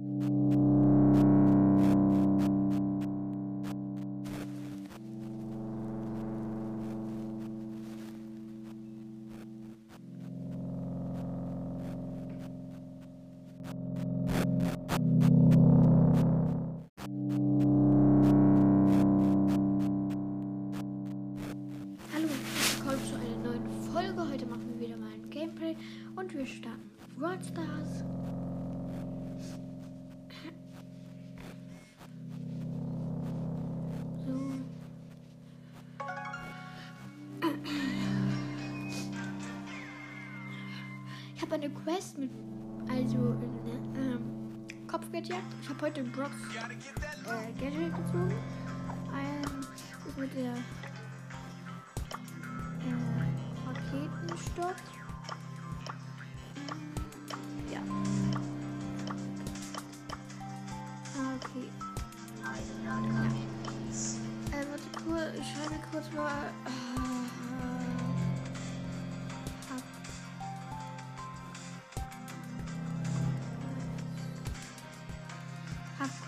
you Quest mit, also eine ähm, Kopfgeldjagd. Ich habe heute Brox äh, Gadget gezogen. Ein, ist mit der äh, Raketenstock.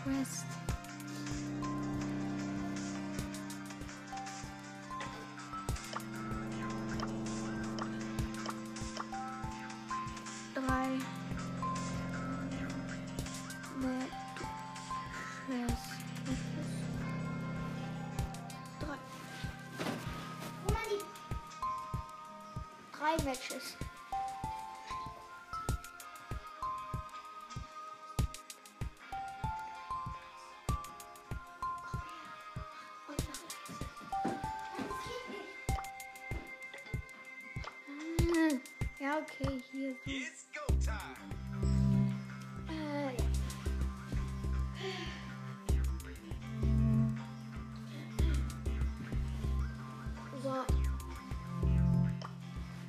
Hub Quest. drei Matches. Drei. Drei Matches. Okay, hier. so. It's go time. Äh, ja.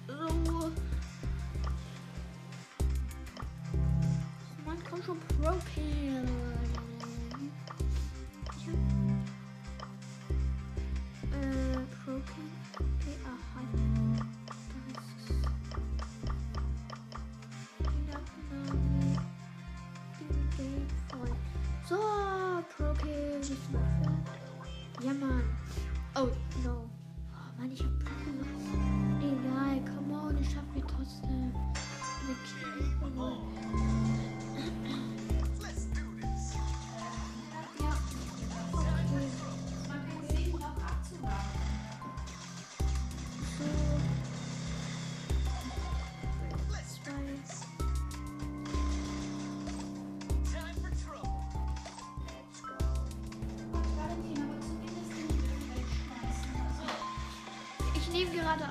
So. So. Man kommt schon Propane. Äh, gerade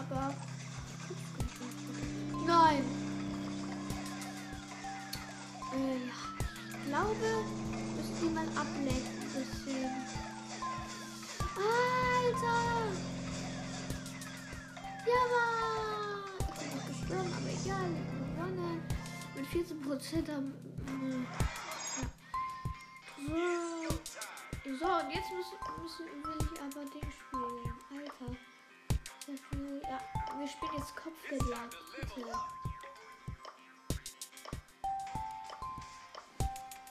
aber. Nein! Äh, ja. Ich glaube, müssen die mal ablenken. Bisschen. Alter! Ja, Mann! Ich bin gestorben, aber egal. Ich bin gewonnen. Mit 14% am. äh, Ja. So. So, und jetzt müssen, müssen will ich aber den spielen bisschen viel. Ja, wir spielen jetzt Kopfgeldjagd.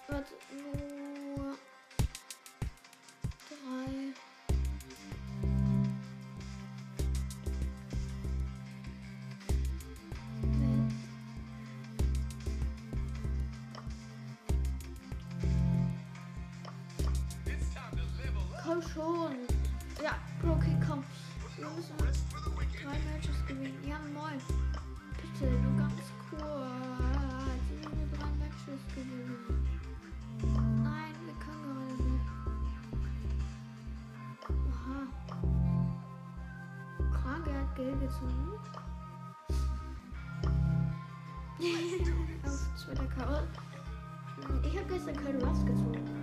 Warte, nur. Drei. Komm schon. Ja, okay, komm. Müssen drei Matches gewinnen. Ja, moin. Bitte, nur ganz kurz. Ich will nur drei Matches gewinnen. Nein, wir können gerade nicht. Oha. Krank, er hat Geld gezogen. Auf zweiter Account. Ich habe gestern keinen Rust gezogen.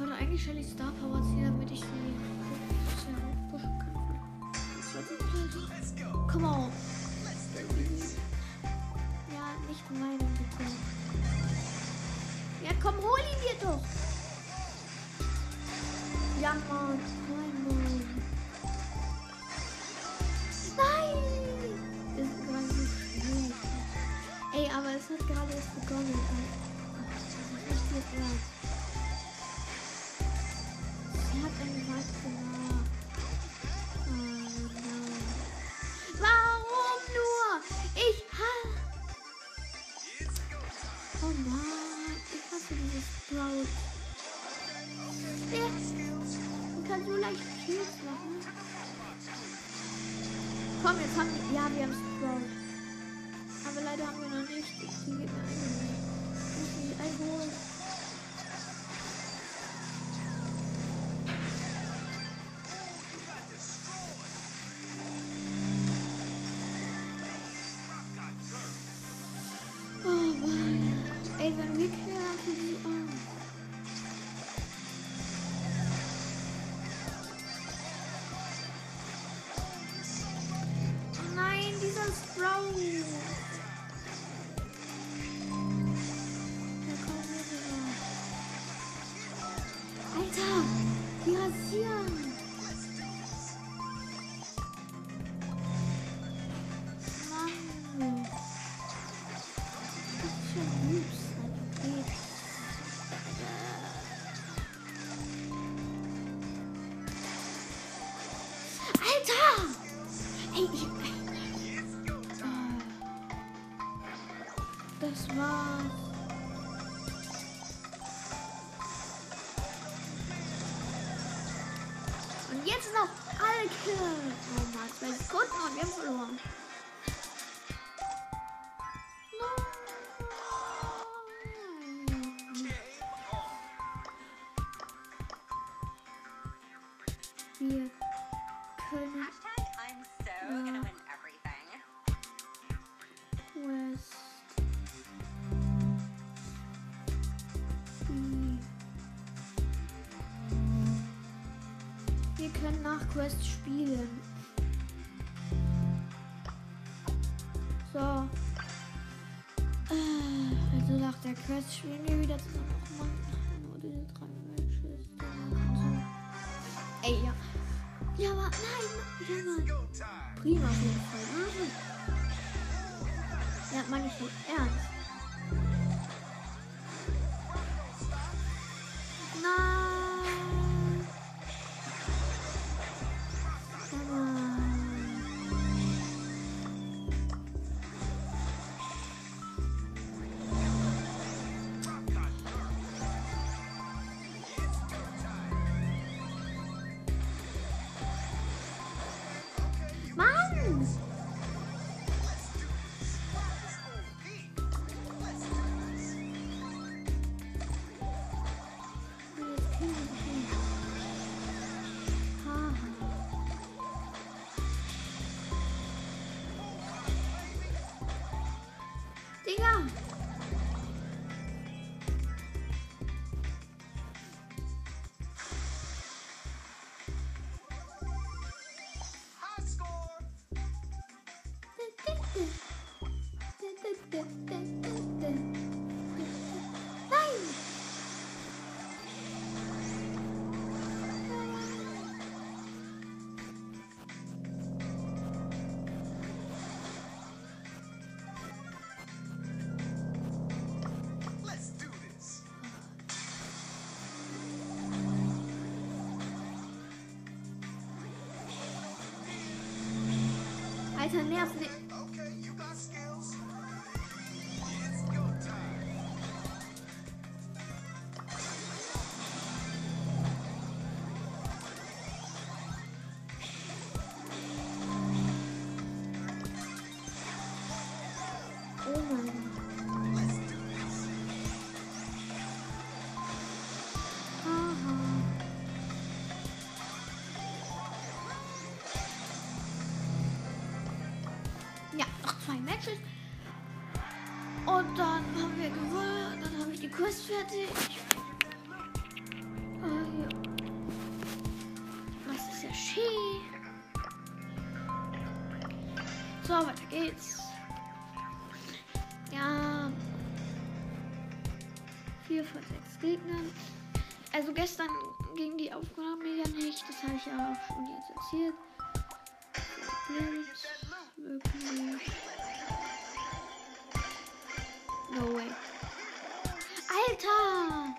Wollte eigentlich Shelly Star Power ziehen, damit ich sie bisschen pushen kann. Do this. Ja, nicht meine bitte. Ja, komm, hol ihn dir doch. Ja, Mann. Verloren. Wir können nach Quest spielen. Quest spielen wir wieder zusammen. Och Mann, nur diese drei Matches. Ey, ja. Ja, aber nein. Ja, Mann. Prima auf jeden Fall. Mhm. Ja, meine ich nicht ernst. Alter, nerv zwei Matches. Und dann haben wir gewonnen. Dann habe ich die Quest fertig. Ah, ja. Das ist ja schön. So, weiter geht's. Ja. Vier von sechs Gegnern. Also gestern ging die Aufnahme ja nicht. Das habe ich ja auch schon jetzt erzählt. Wirklich. No way. Alter!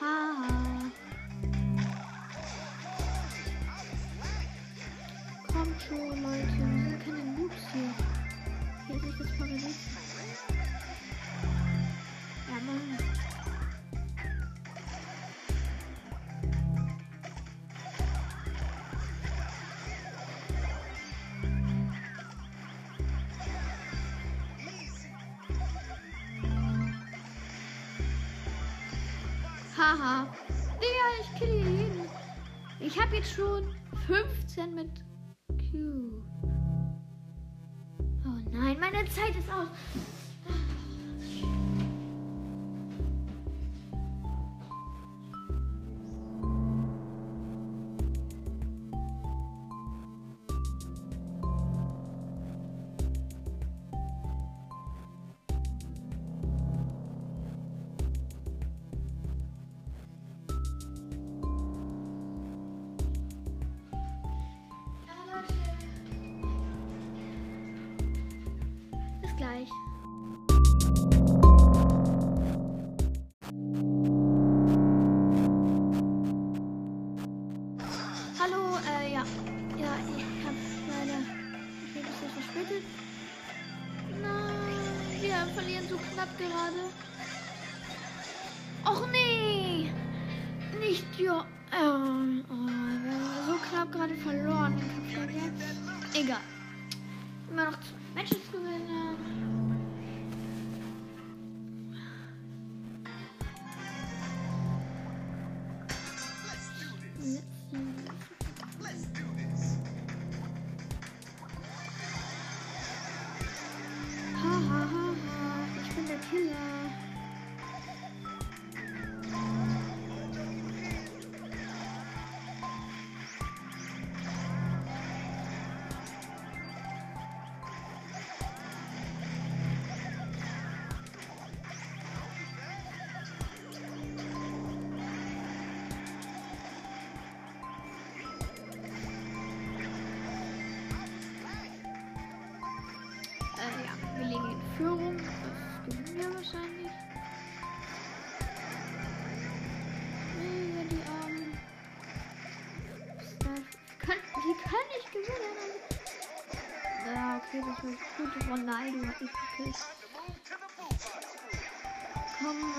Haha. Kommt schon, Leute. Wir sind keine Noobs hier. Hier ist nicht das Paradies. Ja, Mann. Jetzt schon 15 mit Q. Oh nein, meine Zeit ist aus. Ronaldo hat mich gekillt. Komm,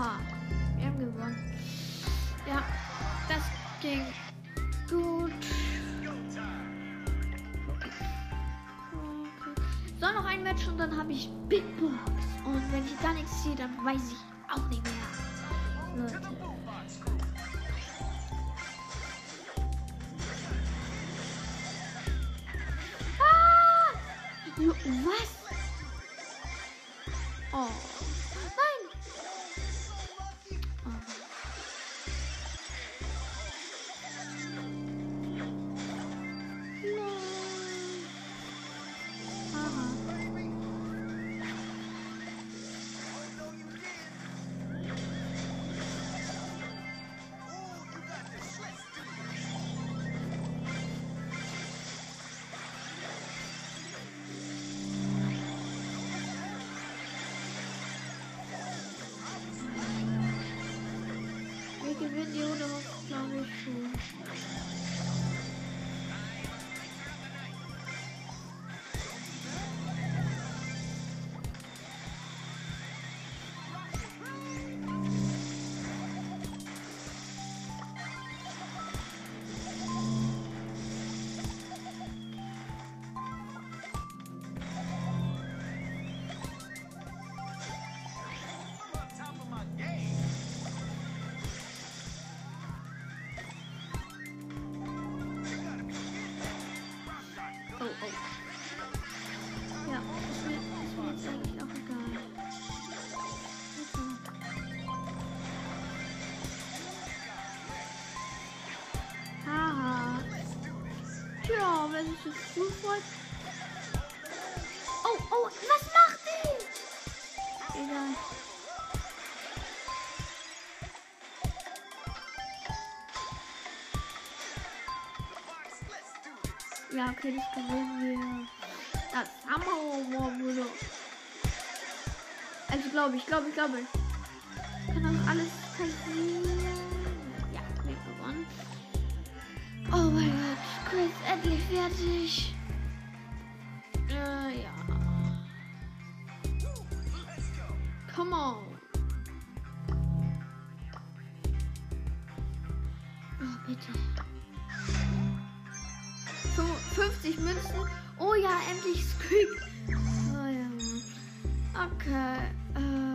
Wir haben gewonnen. Ja, das ging gut. So, noch ein Match und dann habe ich Big Box. Und wenn ich da nichts sehe, dann weiß ich auch nicht mehr. Leute. Tja, wenn es gut freut. Oh, oh, was macht die? Egal. Ja, okay, das gewinnen wir. Das haben wir wohl. Also glaube ich, glaube ich, glaube ich. Kann auch alles passieren. Come on. Oh, bitte. So, 50 Münzen. Oh ja, endlich Squeak. Oh ja. Okay. Äh,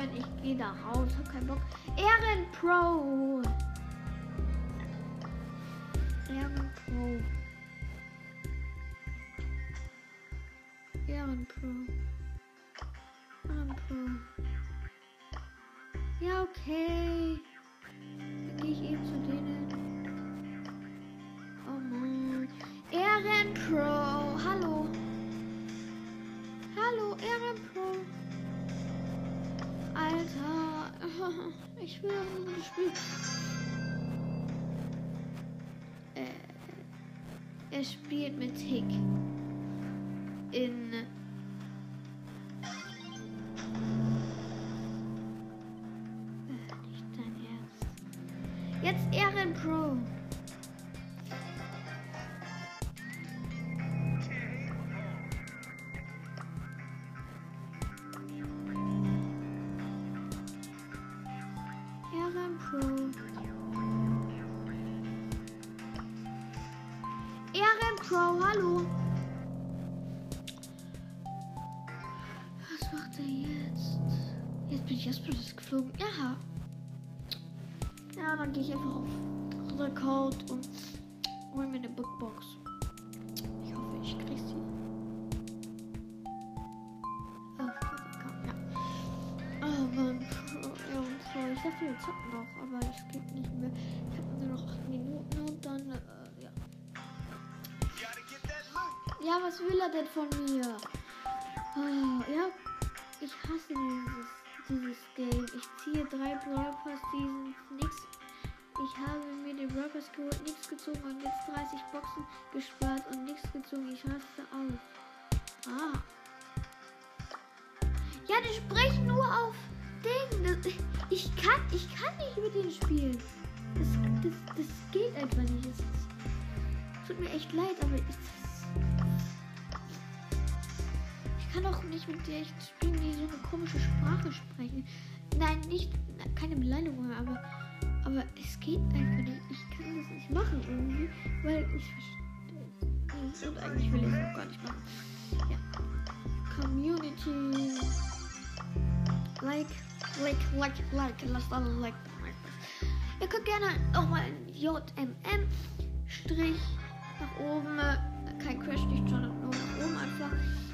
Nein, ich gehe da raus, hab keinen Bock. Ehren Pro. Ehren Pro. Ehrenpro. Ehrenpro. Ja, okay. Er spielt mit Tick in Äh, nicht dein Ernst. Jetzt. Ehrenpro. Denn von mir? Oh, ja, ich hasse dieses, dieses Game. Ich ziehe drei Brawl Pass Seasons, nix. Ich habe mir den Brawl geholt, nichts gezogen und jetzt 30 Boxen gespart und nichts gezogen. Ich raste aus. Ah. Ja, die sprechen nur auf Ding. Das, ich kann, ich kann nicht mit denen spielen. Das, das, das geht einfach nicht. Es tut mir echt leid, aber ich, ich kann auch nicht mit dir echt spielen, die so eine komische Sprache sprechen. Nein, nicht, keine Beleidigung, aber, aber es geht einfach nicht. Ich kann das nicht machen irgendwie, weil ich verstehe. Und eigentlich will ich es auch gar nicht machen. Ja. Community. Like, like, like, like. Lasst alle like. Ihr könnt gerne auch mal in JMM Strich nach oben, äh, kein Crash nicht, sondern nur nach oben einfach.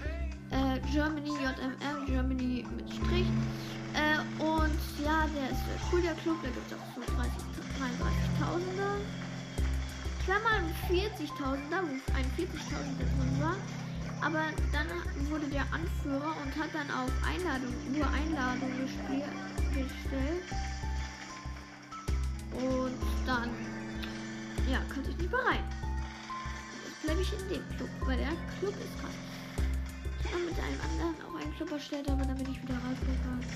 Äh, Germany, JMM, Germany mit Strich. Äh, und ja, der ist äh, cool, der Club, da gibt es auch so 30 33.000er. Klammern 40.000er, wo ein 40.000er drin war. Aber dann wurde der Anführer und hat dann auf Einladung, nur Einladung gestellt. Und dann, ja, konnte ich nicht mehr rein. Jetzt bleibe ich in dem Club, weil der Club ist krass. Habe mit einem anderen auch einen Club erstellt, aber dann bin ich wieder rausgegangen.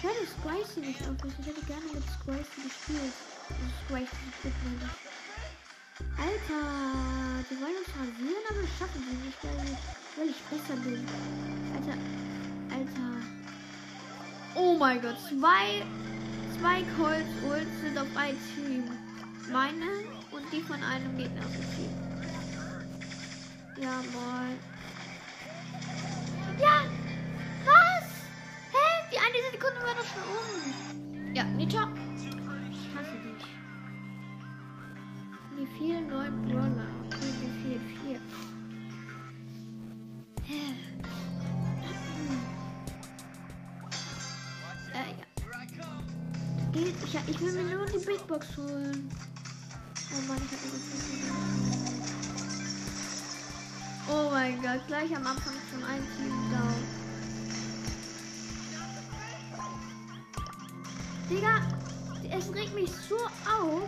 Schade, Squicey nicht auf ist. Ich hätte gerne mit Squicey gespielt. Also Squicey ich. Alter, die wollen uns rasieren, aber das schaffen sie nicht, weil, weil ich besser bin. Alter, Alter. Oh mein Gott, zwei, zwei Colts Ults sind auf ein Team. Meine und die von einem gegnerischen Team. Ja, moin. Ja! Was? Hä? Die eine Sekunde war doch schon um. Ja, Nita. Ich hasse dich. Mir fehlen neun Brawler. Okay, mir fehlen vier. Hä? Äh, ja. Ich, ich will mir nur die Big Box holen. Oh Mann, ich hab übertrieben. Oh mein Gott, gleich am Anfang schon ein Team down. Digga, es regt mich so auf.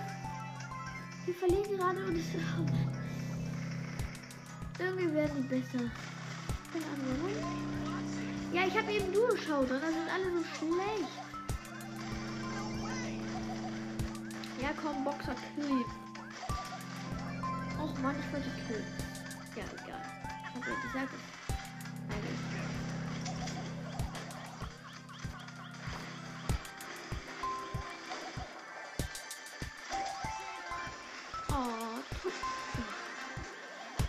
Wir verlieren gerade und Mann. Irgendwie werden die besser. Ja, ich habe eben durchgeschaut und da sind alle so schlecht. Ja, komm, Boxer, kill. Och Mann, ich wollte killen. Ja, egal. Ich es. Nein, Oh.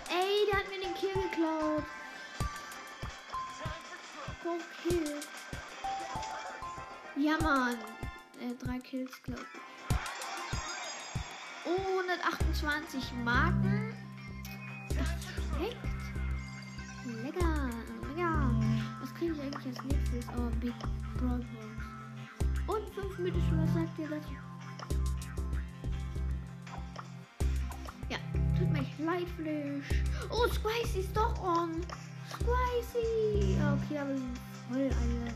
Ey, der hat mir den Kill geklaut. Go Kill. Ja, Mann. Äh, drei Kills, glaube ich. Oh, 128 Marken. Als nächstes? Oh, Big Brawl. Und 5 mythische, was sagt ihr dazu? Ja, tut mir leid, Flash. Oh, Squicey ist doch on. Squicey. Okay, aber voll alle.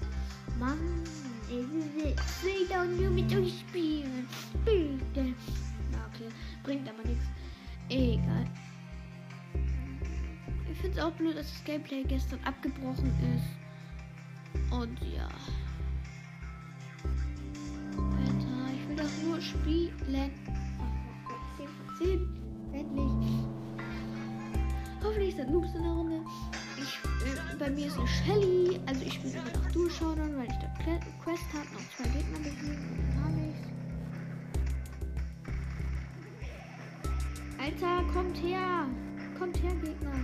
Mann, ich will doch nur mit euch spielen. Bitte. Ja, okay. Bringt aber nichts. Egal. Ich finde es auch blöd, dass das Gameplay gestern abgebrochen ist. Und ja. Alter, ich will doch nur spielen. Oh, 10 von 10. Endlich. Hoffentlich sind Noobs in der Runde. Ich, äh, bei mir ist eine Shelly. Also ich spiele immer noch Showdown, weil ich da Quest habe. Noch zwei Gegner besiegen. Dann habe ich's. Alter, kommt her. Kommt her, Gegner.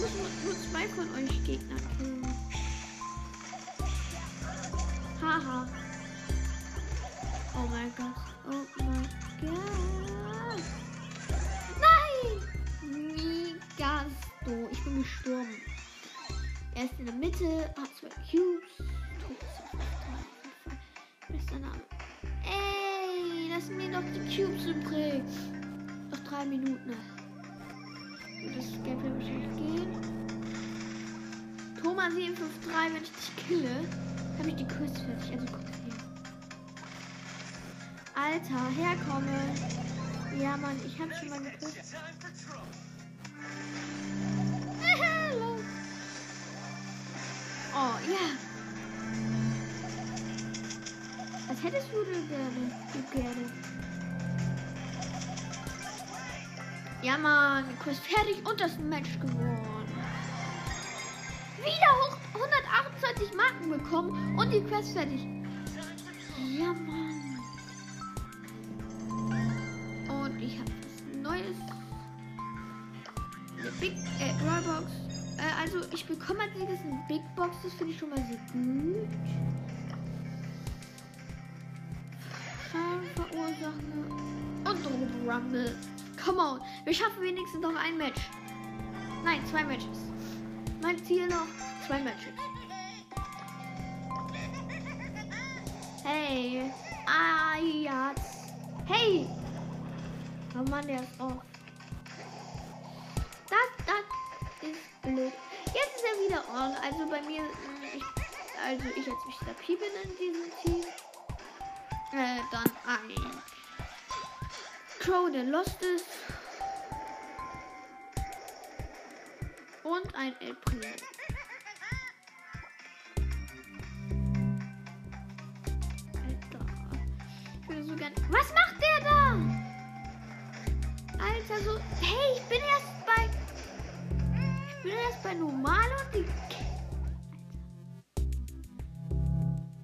Muss nur, zwei von euch Gegner killen. Haha. Oh mein Gott. Oh mein Gott. Nein! Migasto. Ich bin gestorben. Er ist in der Mitte, hat zwei Cubes. Bester Name. Ey, lass mir doch die Cubes übrig. Noch drei Minuten. Das Gameplay wahrscheinlich gehen. Thomas 753, wenn ich dich kille, habe ich die Quest fertig. Also guck hier. Alter, herkomme. Ja, Mann, ich habe schon trouble. Hallo. Oh, ja. Was hättest du gerne? Du gerne? Ja, Mann, Quest fertig und das Match gewonnen. Wieder hoch 128 Marken bekommen und die Quest fertig. Ja, Mann. Und ich habe was Neues. Eine Big äh, Drawbox. Äh, also ich bekomme als nächstes eine Big Box. Das finde ich schon mal sehr gut. Sache. Und Robo Rumble. Come on. Wir schaffen wenigstens noch ein Match. Nein, zwei Matches. Mein Ziel noch zwei Matches. Hey. Ah, jetzt. Hey. Oh Mann, der ist off. Das, das ist blöd. Jetzt ist er wieder on. Also bei mir, mh, ich, also ich als Mr. P bin in diesem Team. Äh, dann ein Crow, der lost ist. Und ein Primo. Alter. Ich würde so gern. Was macht der da? Alter, so. Hey, ich bin erst bei. Ich bin erst bei normal und die.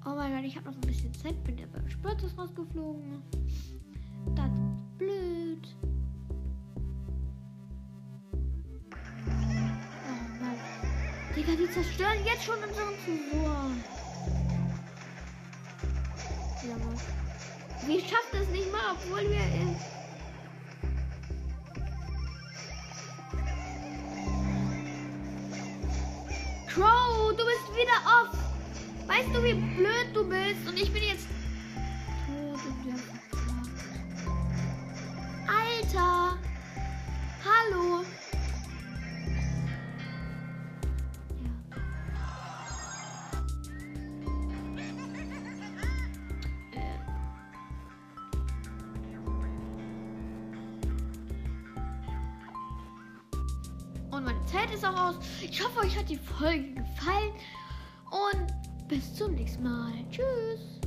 Oh mein Gott, ich habe noch ein bisschen Zeit. Bin der beim Spurtus rausgeflogen. Digga, die zerstören jetzt schon unseren Tresor. Ja, Mann. Wir schaffen es nicht mal, obwohl wir in. Crow, du bist wieder off. Weißt du, wie blöd du bist? Und ich bin jetzt die Folge gefallen. Und bis zum nächsten Mal. Tschüss.